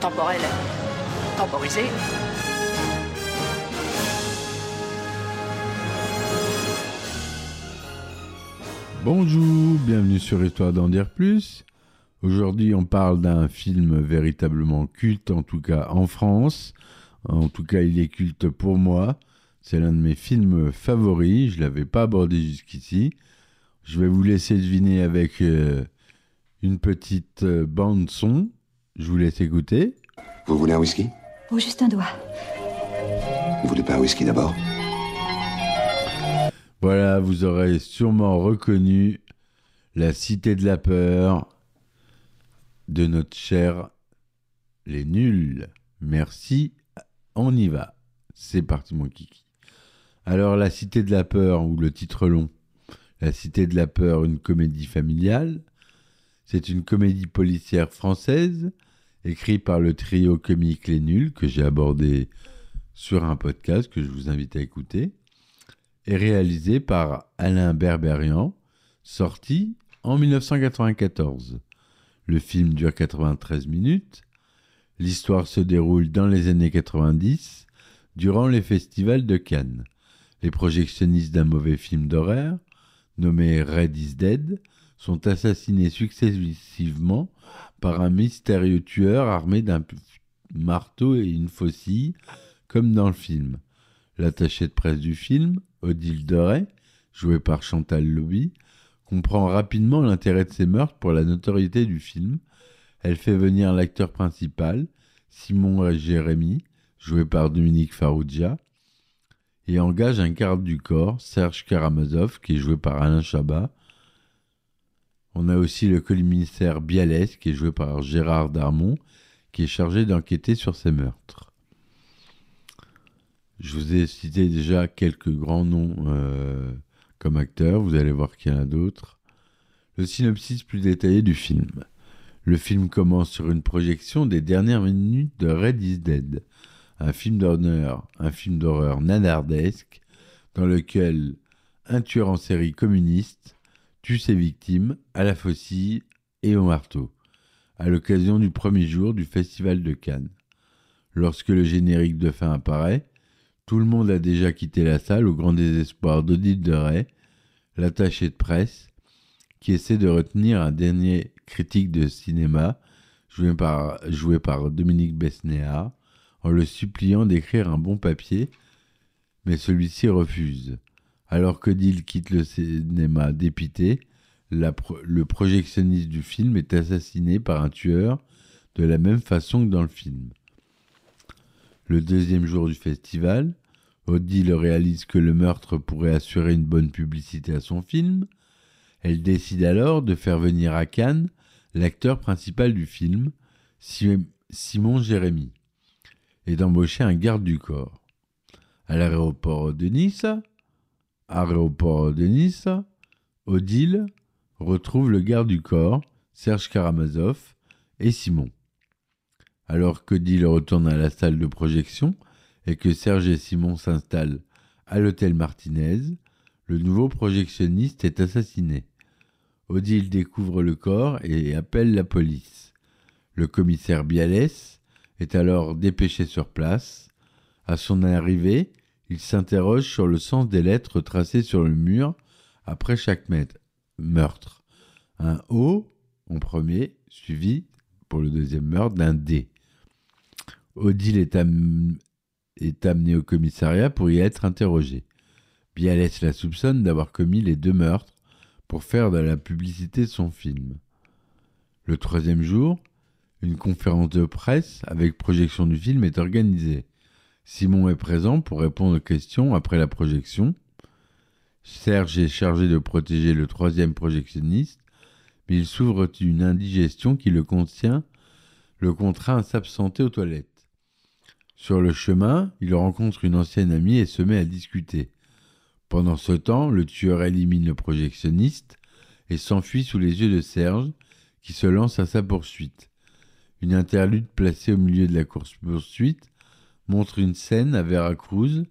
temporel temporisé. Bonjour, bienvenue sur Histoire d'en dire plus. Aujourd'hui, on parle d'un film véritablement culte, en tout cas en France. En tout cas, il est culte pour moi. C'est l'un de mes films favoris. Je ne l'avais pas abordé jusqu'ici. Je vais vous laisser deviner avec euh, une petite euh, bande son. Je vous laisse écouter. Vous voulez un whisky? Oh, juste un doigt. Vous voulez pas un whisky d'abord? Voilà, vous aurez sûrement reconnu la cité de la peur de notre cher Les Nuls. Merci, on y va. C'est parti mon kiki. Alors la cité de la peur, ou le titre long, La cité de la peur, une comédie familiale, c'est une comédie policière française écrite par le trio comique Les Nuls que j'ai abordé sur un podcast que je vous invite à écouter et réalisée par Alain Berberian, sorti en 1994. Le film dure 93 minutes. L'histoire se déroule dans les années 90, durant les festivals de Cannes. Les projectionnistes d'un mauvais film d'horreur, nommé Red is Dead, sont assassinés successivement par un mystérieux tueur armé d'un marteau et une faucille, comme dans le film. L'attaché de presse du film, Odile Doré, jouée par Chantal Lobby, comprend rapidement l'intérêt de ces meurtres pour la notoriété du film. Elle fait venir l'acteur principal, Simon Jérémy, joué par Dominique Farrugia, et engage un garde du corps, Serge Karamazov, qui est joué par Alain Chabat. On a aussi le commissaire Bialès, qui est joué par Gérard Darmon, qui est chargé d'enquêter sur ces meurtres. Je vous ai cité déjà quelques grands noms euh, comme acteurs, vous allez voir qu'il y en a d'autres. Le synopsis plus détaillé du film. Le film commence sur une projection des dernières minutes de Red is Dead, un film d'honneur, un film d'horreur nanardesque, dans lequel un tueur en série communiste tue ses victimes à la faucille et au marteau, à l'occasion du premier jour du Festival de Cannes. Lorsque le générique de fin apparaît, tout le monde a déjà quitté la salle au grand désespoir d'Odile de Ray, l'attaché de presse, qui essaie de retenir un dernier critique de cinéma, joué par, Dominique Besnéard, en le suppliant d'écrire un bon papier, mais celui-ci refuse. Alors qu'Odile quitte le cinéma dépité, le projectionniste du film est assassiné par un tueur de la même façon que dans le film. Le deuxième jour du festival, Odile réalise que le meurtre pourrait assurer une bonne publicité à son film. Elle décide alors de faire venir à Cannes l'acteur principal du film, Simon Jérémy, et d'embaucher un garde du corps. À l'aéroport de Nice, aéroport de Nice, Odile retrouve le garde du corps, Serge Karamazov, et Simon. Alors qu'Odile retourne à la salle de projection et que Serge et Simon s'installent à l'hôtel Martinez, le nouveau projectionniste est assassiné. Odile découvre le corps et appelle la police. Le commissaire Bialès est alors dépêché sur place. À son arrivée, il s'interroge sur le sens des lettres tracées sur le mur après chaque meurtre. Un O en premier, suivi pour le deuxième meurtre d'un D. Odile est, am est amené au commissariat pour y être interrogé. Bialès la soupçonne d'avoir commis les deux meurtres pour faire de la publicité son film. Le troisième jour, une conférence de presse avec projection du film est organisée. Simon est présent pour répondre aux questions après la projection. Serge est chargé de protéger le troisième projectionniste, mais il souffre d'une indigestion qui le contient, le contraint à s'absenter aux toilettes. Sur le chemin, il rencontre une ancienne amie et se met à discuter. Pendant ce temps, le tueur élimine le projectionniste et s'enfuit sous les yeux de Serge, qui se lance à sa poursuite. Une interlude placée au milieu de la course-poursuite montre une scène à Veracruz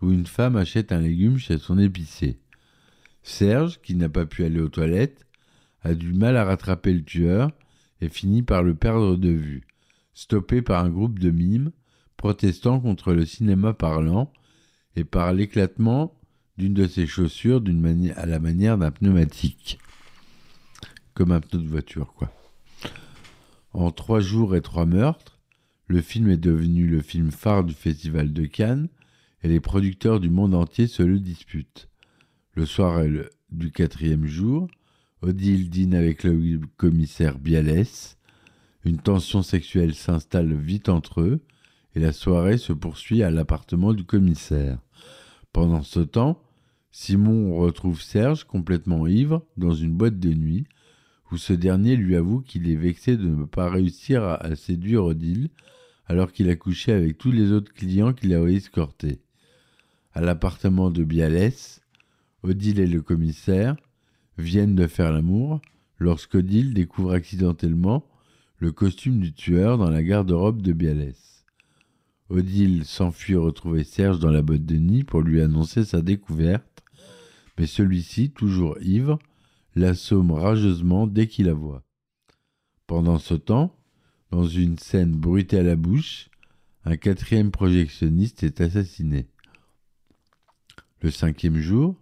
où une femme achète un légume chez son épicier. Serge, qui n'a pas pu aller aux toilettes, a du mal à rattraper le tueur et finit par le perdre de vue, stoppé par un groupe de mimes protestant contre le cinéma parlant et par l'éclatement d'une de ses chaussures à la manière d'un pneumatique. Comme un pneu de voiture, quoi. En trois jours et trois meurtres, le film est devenu le film phare du Festival de Cannes et les producteurs du monde entier se le disputent. Le soir du quatrième jour, Odile dîne avec le commissaire Bialès. Une tension sexuelle s'installe vite entre eux et la soirée se poursuit à l'appartement du commissaire. Pendant ce temps, Simon retrouve Serge complètement ivre dans une boîte de nuit où ce dernier lui avoue qu'il est vexé de ne pas réussir à, séduire Odile alors qu'il a couché avec tous les autres clients qu'il a escortés. À l'appartement de Bialès, Odile et le commissaire viennent de faire l'amour lorsqu'Odile découvre accidentellement le costume du tueur dans la garde-robe de Bialès. Odile s'enfuit retrouver Serge dans la boîte de nuit pour lui annoncer sa découverte mais celui-ci, toujours ivre, l'assomme rageusement dès qu'il la voit. Pendant ce temps, dans une scène bruitée à la bouche, un quatrième projectionniste est assassiné. Le cinquième jour,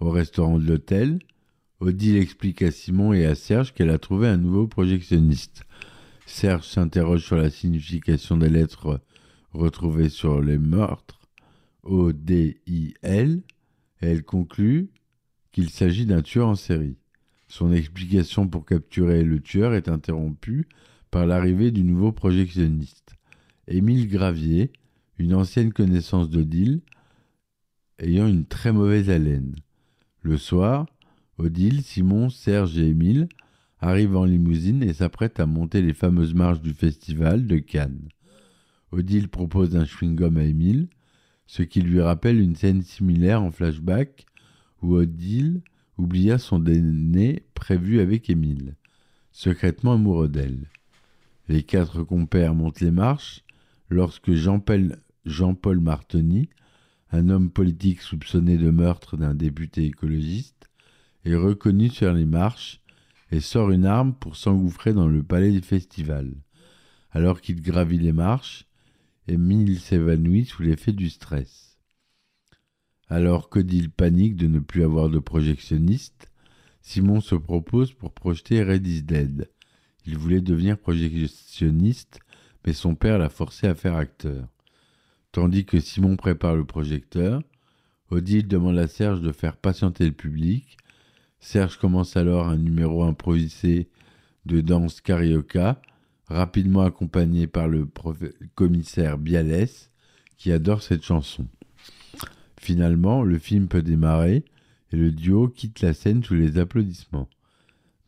au restaurant de l'hôtel, Odile explique à Simon et à Serge qu'elle a trouvé un nouveau projectionniste. Serge s'interroge sur la signification des lettres retrouvées sur les meurtres, O-D-I-L, et elle conclut qu'il s'agit d'un tueur en série. Son explication pour capturer le tueur est interrompue par l'arrivée du nouveau projectionniste. Émile Gravier, une ancienne connaissance d'Odile, ayant une très mauvaise haleine. Le soir, Odile, Simon, Serge et Émile arrivent en limousine et s'apprêtent à monter les fameuses marches du festival de Cannes. Odile propose un chewing-gum à Émile, ce qui lui rappelle une scène similaire en flashback où Odile oublia son dîner prévu avec Émile, secrètement amoureux d'elle. Les quatre compères montent les marches lorsque Jean-Paul Jean Martoni, un homme politique soupçonné de meurtre d'un député écologiste, est reconnu sur les marches et sort une arme pour s'engouffrer dans le palais du festival. Alors qu'il gravit les marches, Émile s'évanouit sous l'effet du stress. Alors qu'Odile panique de ne plus avoir de projectionniste, Simon se propose pour projeter Red Dead. Il voulait devenir projectionniste, mais son père l'a forcé à faire acteur. Tandis que Simon prépare le projecteur, Odile demande à Serge de faire patienter le public. Serge commence alors un numéro improvisé de danse carioca, rapidement accompagné par le commissaire Bialès, qui adore cette chanson. Finalement, le film peut démarrer et le duo quitte la scène sous les applaudissements.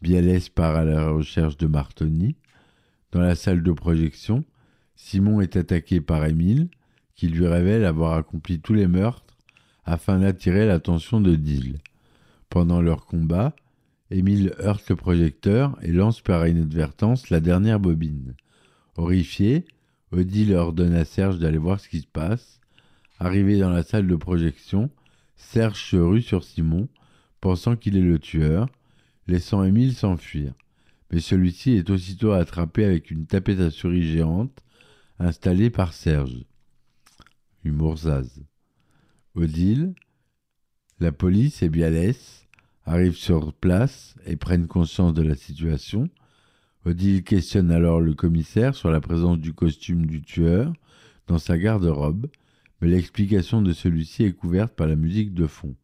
Bialès part à la recherche de Martoni. Dans la salle de projection, Simon est attaqué par Émile, qui lui révèle avoir accompli tous les meurtres afin d'attirer l'attention de Dill. Pendant leur combat, Émile heurte le projecteur et lance par inadvertance la dernière bobine. Horrifié, Odile ordonne à Serge d'aller voir ce qui se passe Arrivé dans la salle de projection, Serge se rue sur Simon, pensant qu'il est le tueur, laissant Émile s'enfuir. Mais celui-ci est aussitôt attrapé avec une tapette à souris géante installée par Serge. Humour Odile, la police et Bialès arrivent sur place et prennent conscience de la situation. Odile questionne alors le commissaire sur la présence du costume du tueur dans sa garde-robe mais l'explication de celui-ci est couverte par la musique de fond.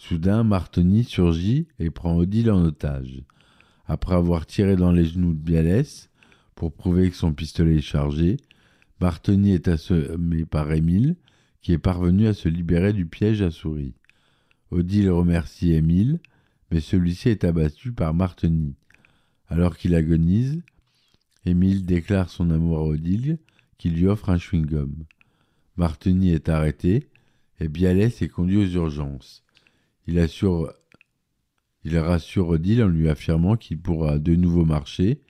Soudain, Martoni surgit et prend Odile en otage. Après avoir tiré dans les genoux de Bialès pour prouver que son pistolet est chargé, Bartoni est assommé par Émile, qui est parvenu à se libérer du piège à souris. Odile remercie Émile, mais celui-ci est abattu par Martoni. Alors qu'il agonise, Émile déclare son amour à Odile, qui lui offre un chewing-gum. Martoni est arrêté et Bialès est conduit aux urgences. Il, assure, il rassure Odile en lui affirmant qu'il pourra de nouveau marcher,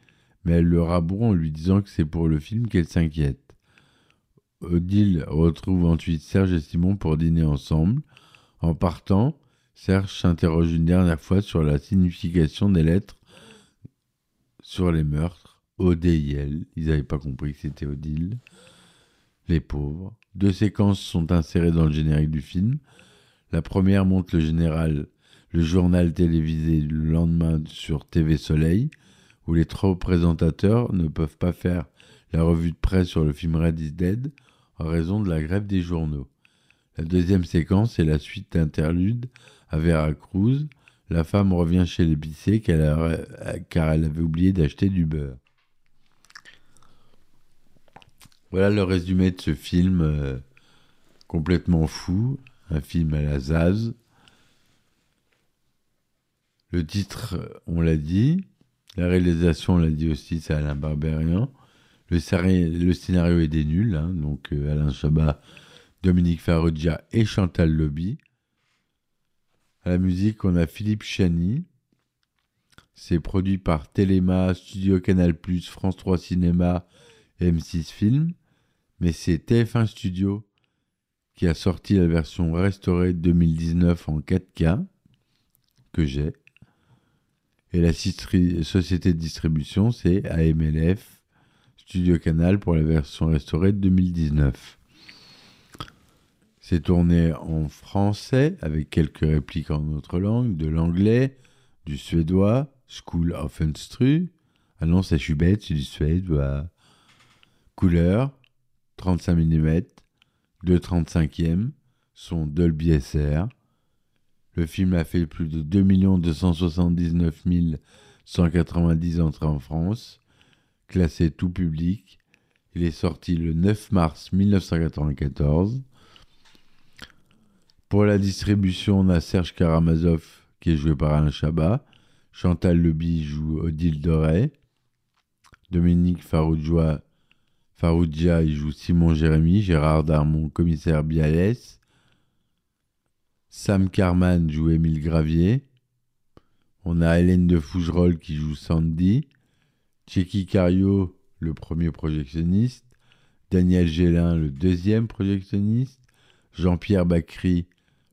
mais elle le raboue en lui disant que c'est pour le film qu'elle s'inquiète. Odile retrouve ensuite Serge et Simon pour dîner ensemble. En partant, Serge s'interroge une dernière fois sur la signification des lettres sur les meurtres. ODIL, ils n'avaient pas compris que c'était Odile. Les pauvres. Deux séquences sont insérées dans le générique du film. La première montre le général, le journal télévisé le lendemain sur TV Soleil, où les trois présentateurs ne peuvent pas faire la revue de presse sur le film Red is Dead en raison de la grève des journaux. La deuxième séquence est la suite d'interlude à Veracruz. La femme revient chez l'épicier car elle avait oublié d'acheter du beurre. Voilà le résumé de ce film euh, complètement fou, un film à la Zaz. Le titre, on l'a dit. La réalisation, on l'a dit aussi, c'est Alain Barbérian. Le, scénario est des nuls, hein, donc euh, Alain Chabat, Dominique Farrugia et Chantal Lobby. À la musique, on a Philippe Chani. C'est produit par Téléma, Studio Canal+, France 3 Cinéma et M6 Film. Mais c'est TF1 Studio qui a sorti la version restaurée 2019 en 4K que j'ai. Et la société de distribution, c'est AMLF Studio Canal pour la version restaurée de 2019. C'est tourné en français avec quelques répliques en autre langue, de l'anglais, du suédois, School of Instru. Ah non, c'est bête, c'est du suédois. Couleur, 35 mm, 2,35e, son Dolby SR. Le film a fait plus de 2 279 190 entrées en France classé tout public. Il est sorti le 9 mars 1994. Pour la distribution, on a Serge Karamazov qui est joué par Alain Chabat. Chantal Leby joue Odile Doré. Dominique Faroudia, Faroudia joue Simon Jérémy. Gérard Darmon, commissaire Bialès. Sam Carman joue Émile Gravier. On a Hélène de Fougerolles qui joue Sandy. Tchéky Cario, le premier projectionniste, Daniel Gélin, le deuxième projectionniste, Jean-Pierre Bacry,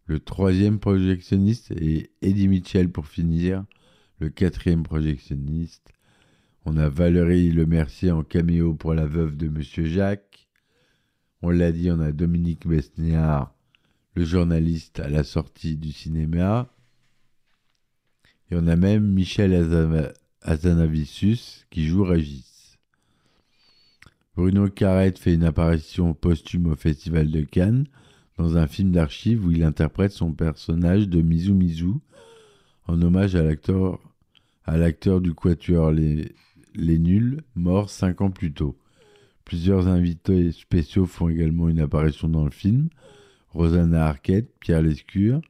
le troisième projectionniste, et Eddie Mitchell pour finir, le quatrième projectionniste. On a Valérie Lemercier en caméo pour la veuve de Monsieur Jacques. On l'a dit, on a Dominique Besniard, le journaliste à la sortie du cinéma. Et on a même Michel Azama Azanavicius qui joue Régis. Bruno Carrette fait une apparition posthume au Festival de Cannes dans un film d'archives où il interprète son personnage de Mizu Mizu en hommage à l'acteur à l'acteur du quatuor les, les Nuls, mort cinq ans plus tôt. Plusieurs invités spéciaux font également une apparition dans le film. Rosanna Arquette, Pierre Lescure,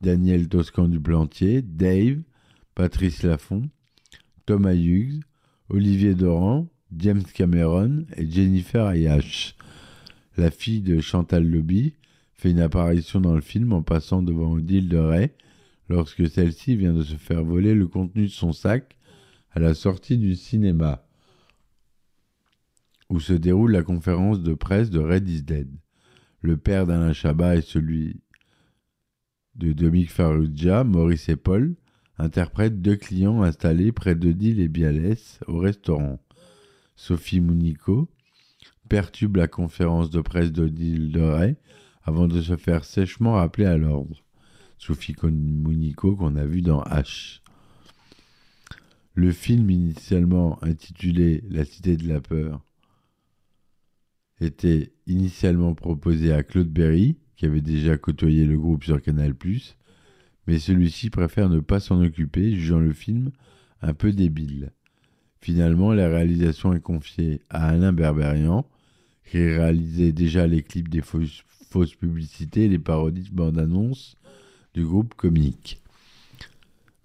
Daniel Toscan du Plantier, Dave, Patrice Laffont, Thomas Hughes, Olivier Doran, James Cameron et Jennifer Ayash. La fille de Chantal Lobby fait une apparition dans le film en passant devant Odile de Ray lorsque celle-ci vient de se faire voler le contenu de son sac à la sortie du cinéma où se déroule la conférence de presse de Red Dead. Le père d'Alain Chabat et celui de Dominique Farrugia, Maurice et Paul, interprète deux clients installés près d'Odile et Bialès au restaurant. Sophie Mounico perturbe la conférence de presse d'Odile Doré avant de se faire sèchement rappeler à l'ordre. Sophie Mounico qu'on a vu dans H. Le film initialement intitulé La Cité de la Peur était initialement proposé à Claude Berry, qui avait déjà côtoyé le groupe sur Canal+, mais celui-ci préfère ne pas s'en occuper, jugeant le film un peu débile. Finalement, la réalisation est confiée à Alain Berberian, qui réalisait déjà les clips des fausses, publicités et les parodies de bandes-annonces du groupe comique.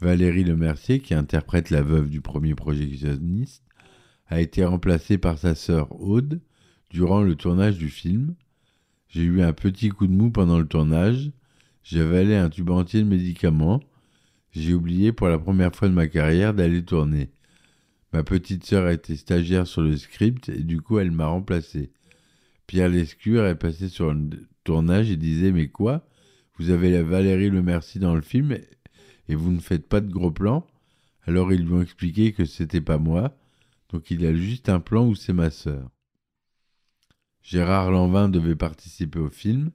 Valérie Lemercier, qui interprète la veuve du premier projectionniste, a été remplacée par sa sœur Aude durant le tournage du film. J'ai eu un petit coup de mou pendant le tournage. J'ai avalé un tube entier de médicaments. J'ai oublié pour la première fois de ma carrière d'aller tourner. Ma petite sœur a été stagiaire sur le script et du coup elle m'a remplacé. Pierre Lescure est passé sur le tournage et disait Mais quoi? Vous avez la Valérie Le Merci dans le film et vous ne faites pas de gros plans Alors ils lui ont expliqué que c'était pas moi, donc il a juste un plan où c'est ma sœur. Gérard Lanvin devait participer au film,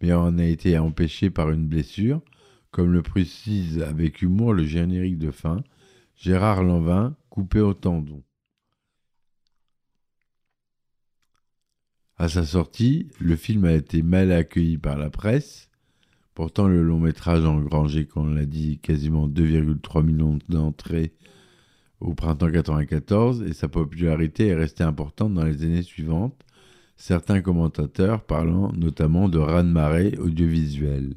mais en a été empêché par une blessure. Comme le précise avec humour le générique de fin, Gérard Lanvin coupé au tendon. À sa sortie, le film a été mal accueilli par la presse. Pourtant, le long métrage a engrangé, comme on l'a dit, quasiment 2,3 millions d'entrées au printemps 94 et sa popularité est restée importante dans les années suivantes, certains commentateurs parlant notamment de raz-de-marée audiovisuel.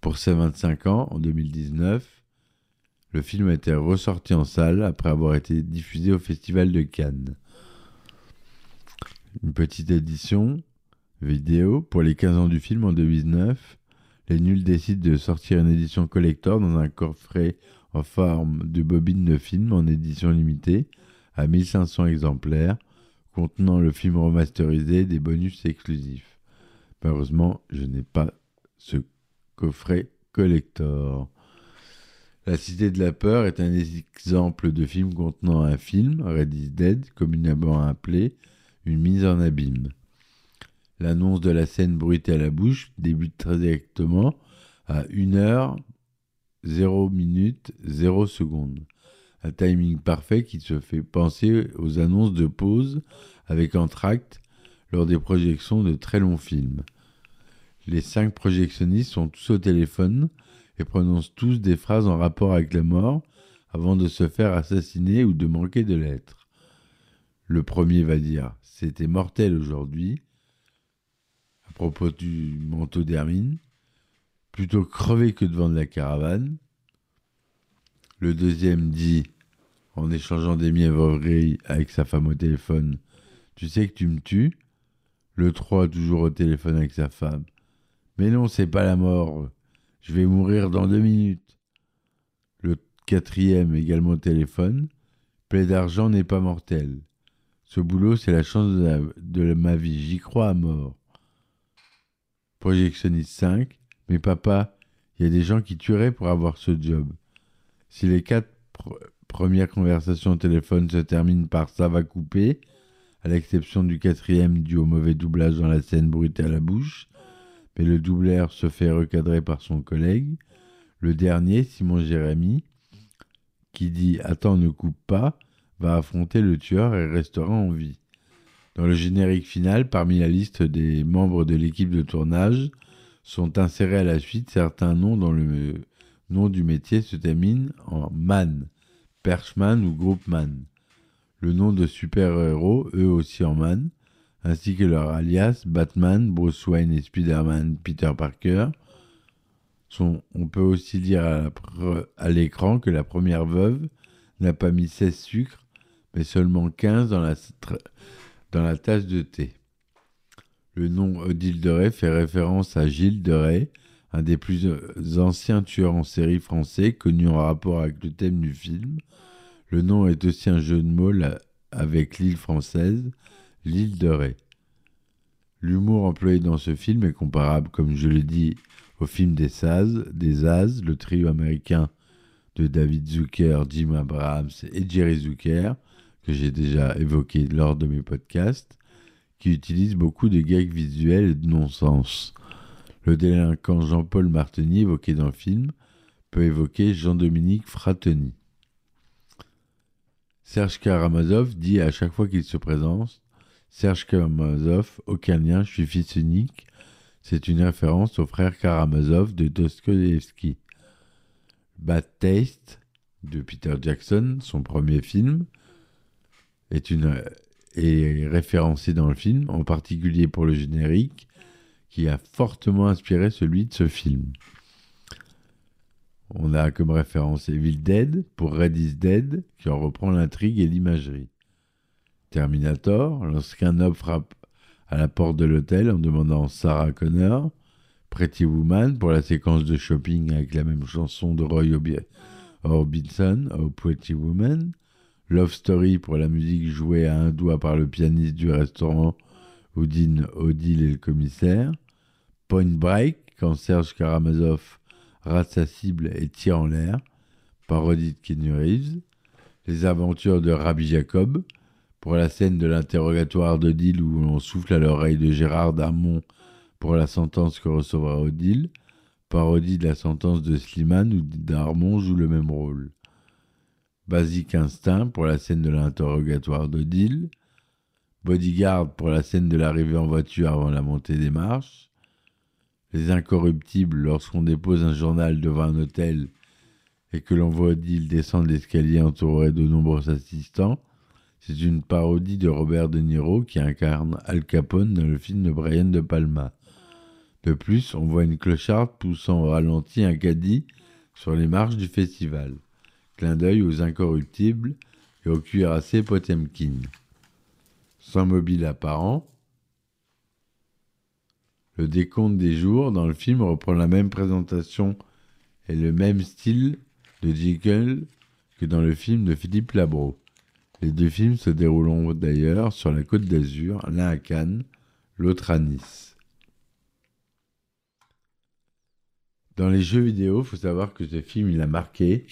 Pour ses 25 ans, en 2019, le film a été ressorti en salle après avoir été diffusé au Festival de Cannes. Une petite édition vidéo pour les 15 ans du film en 2009. Les nuls décident de sortir une édition collector dans un coffret en forme de bobine de film en édition limitée à 1500 exemplaires contenant le film remasterisé des bonus exclusifs. Malheureusement, je n'ai pas ce coffret collector. La Cité de la Peur est un exemple de film contenant un film, Red is Dead, communément appelé une mise en abîme. L'annonce de la scène bruitée à la bouche débute très directement à 1 heure 0 minutes 0 secondes. Un timing parfait qui se fait penser aux annonces de pause avec entracte lors des projections de très longs films. Les cinq projectionnistes sont tous au téléphone et prononcent tous des phrases en rapport avec la mort avant de se faire assassiner ou de manquer de l'être. Le premier va dire C'était mortel aujourd'hui propos du manteau d'Hermine, plutôt crevé que de la caravane. Le deuxième dit, en échangeant des mièvreries avec sa femme au téléphone, Tu sais que tu me tues? Le 3, toujours au téléphone avec sa femme. Mais non, c'est pas la mort. Je vais mourir dans deux minutes. Le quatrième, également au téléphone. Plaie d'argent n'est pas mortel. Ce boulot, c'est la chance de ma vie. J'y crois à mort. Projectionniste 5. Mais papa, il y a des gens qui tueraient pour avoir ce job. Si les quatre pr- premières conversations au téléphone se terminent par ça va couper, à l'exception du quatrième dû au mauvais doublage dans la scène bruitée à la bouche, mais le doubleur se fait recadrer par son collègue, le dernier, Simon Jérémy, qui dit Attends, ne coupe pas, va affronter le tueur et restera en vie. Dans le générique final, parmi la liste des membres de l'équipe de tournage, sont insérés à la suite certains noms dont le nom du métier se termine en man, Perchman ou Groupman. Le nom de super-héros, eux aussi en man, ainsi que leur alias Batman, Bruce Wayne et Spider-Man, Peter Parker. On peut aussi dire à l'écran que la première veuve n'a pas mis 16 sucres, mais seulement 15 dans la, dans la tasse de thé. Le nom Odile de Ray fait référence à Gilles de Ray, un des plus anciens tueurs en série français, connu en rapport avec le thème du film. Le nom est aussi un jeu de mots avec l'île française, l'île de Ray. L'humour employé dans ce film est comparable, comme je l'ai dit, au film des Saz, des As, le trio américain de David Zucker, Jim Abrahams et Jerry Zucker, que j'ai déjà évoqué lors de mes podcasts, qui utilise beaucoup de gags visuels et de non-sens. Le délinquant Jean-Paul Martini, évoqué dans le film, peut évoquer Jean-Dominique Fratoni. Serge Karamazov dit à chaque fois qu'il se présente Serge Karamazov, aucun lien, je suis fils unique. C'est une référence au frère Karamazov de Dostoevsky. Bad Taste de Peter Jackson, son premier film, est une, est référencé dans le film, en particulier pour le générique, qui a fortement inspiré celui de ce film. On a comme référence Evil Dead pour Red is Dead, qui en reprend l'intrigue et l'imagerie. Terminator, lorsqu'un homme frappe à la porte de l'hôtel en demandant Sarah Connor. Pretty Woman pour la séquence de shopping avec la même chanson de Roy Orbison, Oh Pretty Woman. Love Story pour la musique jouée à un doigt par le pianiste du restaurant Odin Odile et le commissaire. Point Break quand Serge Karamazov rate sa cible et tire en l'air. Parodie de Kenny Reeves. Les aventures de Rabbi Jacob pour la scène de l'interrogatoire d'Odile où l'on souffle à l'oreille de Gérard Darmon pour la sentence que recevra Odile, parodie de la sentence de Slimane où Darmon joue le même rôle. Basic Instinct pour la scène de l'interrogatoire d'Odile, Bodyguard pour la scène de l'arrivée en voiture avant la montée des marches, Les Incorruptibles lorsqu'on dépose un journal devant un hôtel et que l'on voit Odile descendre l'escalier entouré de nombreux assistants, c'est une parodie de Robert De Niro qui incarne Al Capone dans le film de Brian De Palma. De plus, on voit une clocharde poussant au ralenti un caddie sur les marches du festival. Aux incorruptibles et au cuirassé Potemkin. Sans mobile apparent, le décompte des jours dans le film reprend la même présentation et le même style de Jekyll que dans le film de Philippe Labro. Les deux films se dérouleront d'ailleurs sur la côte d'Azur, l'un à Cannes, l'autre à Nice. Dans les jeux vidéo, faut savoir que ce film, il a marqué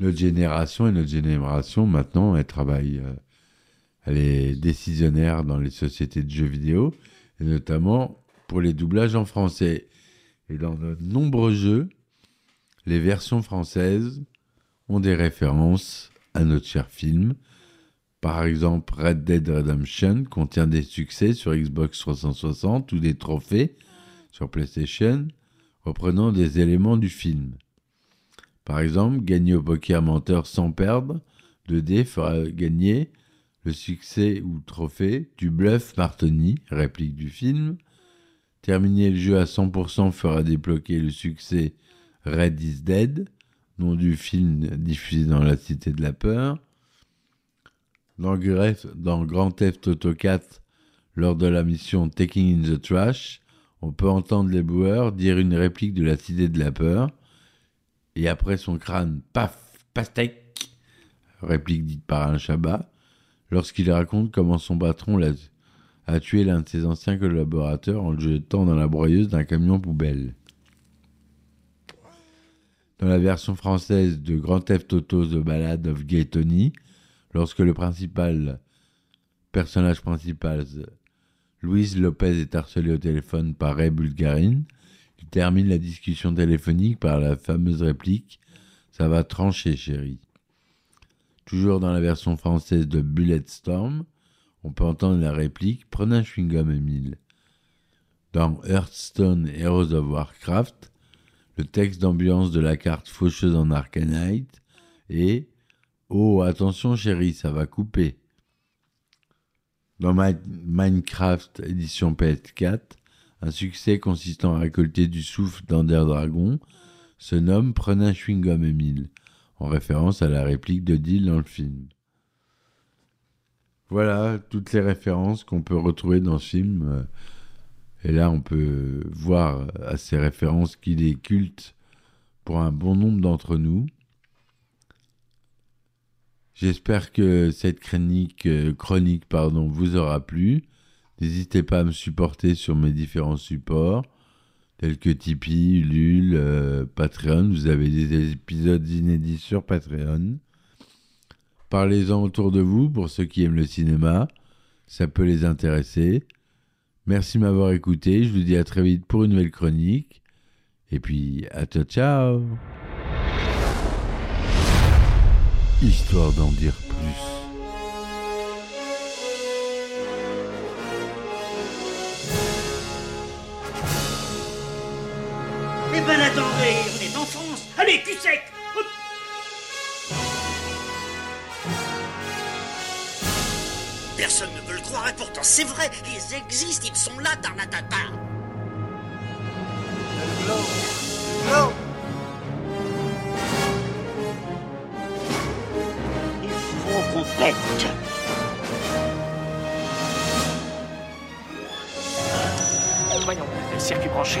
notre génération et notre génération maintenant, elle travaille, euh, elle est décisionnaire dans les sociétés de jeux vidéo, et notamment pour les doublages en français. Et dans de nombreux jeux, les versions françaises ont des références à notre cher film. Par exemple, Red Dead Redemption contient des succès sur Xbox 360 ou des trophées sur PlayStation reprenant des éléments du film. Par exemple, gagner au poker menteur sans perdre 2D fera gagner le succès ou trophée du bluff Martoni, réplique du film. Terminer le jeu à 100% fera débloquer le succès Red is Dead, nom du film diffusé dans la Cité de la Peur. Dans, dans Grand Theft Auto 4, lors de la mission Taking in the Trash, on peut entendre les boueurs dire une réplique de la Cité de la Peur, et après son crâne, paf, pastèque, réplique dite par un Chabat, lorsqu'il raconte comment son patron a tué l'un de ses anciens collaborateurs en le jetant dans la broyeuse d'un camion poubelle. Dans la version française de Grand Theft Auto The Ballad of Gay Tony, lorsque le principal personnage principal, Louise Lopez, est harcelé au téléphone par Ray Bulgarine, il termine la discussion téléphonique par la fameuse réplique Ça va trancher, chérie. Toujours dans la version française de Bulletstorm, on peut entendre la réplique Prenez un chewing-gum, Emile. Dans Hearthstone Heroes of Warcraft, le texte d'ambiance de la carte faucheuse en Arcanite et Oh, attention chérie, ça va couper. Dans Minecraft édition PS4, un succès consistant à récolter du souffle d'Ender Dragon se nomme Prenez un chewing-gum Emile, en référence à la réplique de Dill dans le film. Voilà toutes les références qu'on peut retrouver dans ce film. Et là, on peut voir à ces références qu'il est culte pour un bon nombre d'entre nous. J'espère que cette chronique, euh, chronique pardon, vous aura plu. N'hésitez pas à me supporter sur mes différents supports, tels que Tipeee, Ulule, euh, Patreon. Vous avez des épisodes inédits sur Patreon. Parlez-en autour de vous pour ceux qui aiment le cinéma. Ça peut les intéresser. Merci de m'avoir écouté. Je vous dis à très vite pour une nouvelle chronique. Et puis, à ciao ciao Histoire d'en dire plus. Eh ben attendez, on est en France Allez, cul sec Personne ne veut le croire et pourtant c'est vrai, ils existent, ils sont là, Tarnatata. Il faut qu'on pète. Voyons, circuit branché,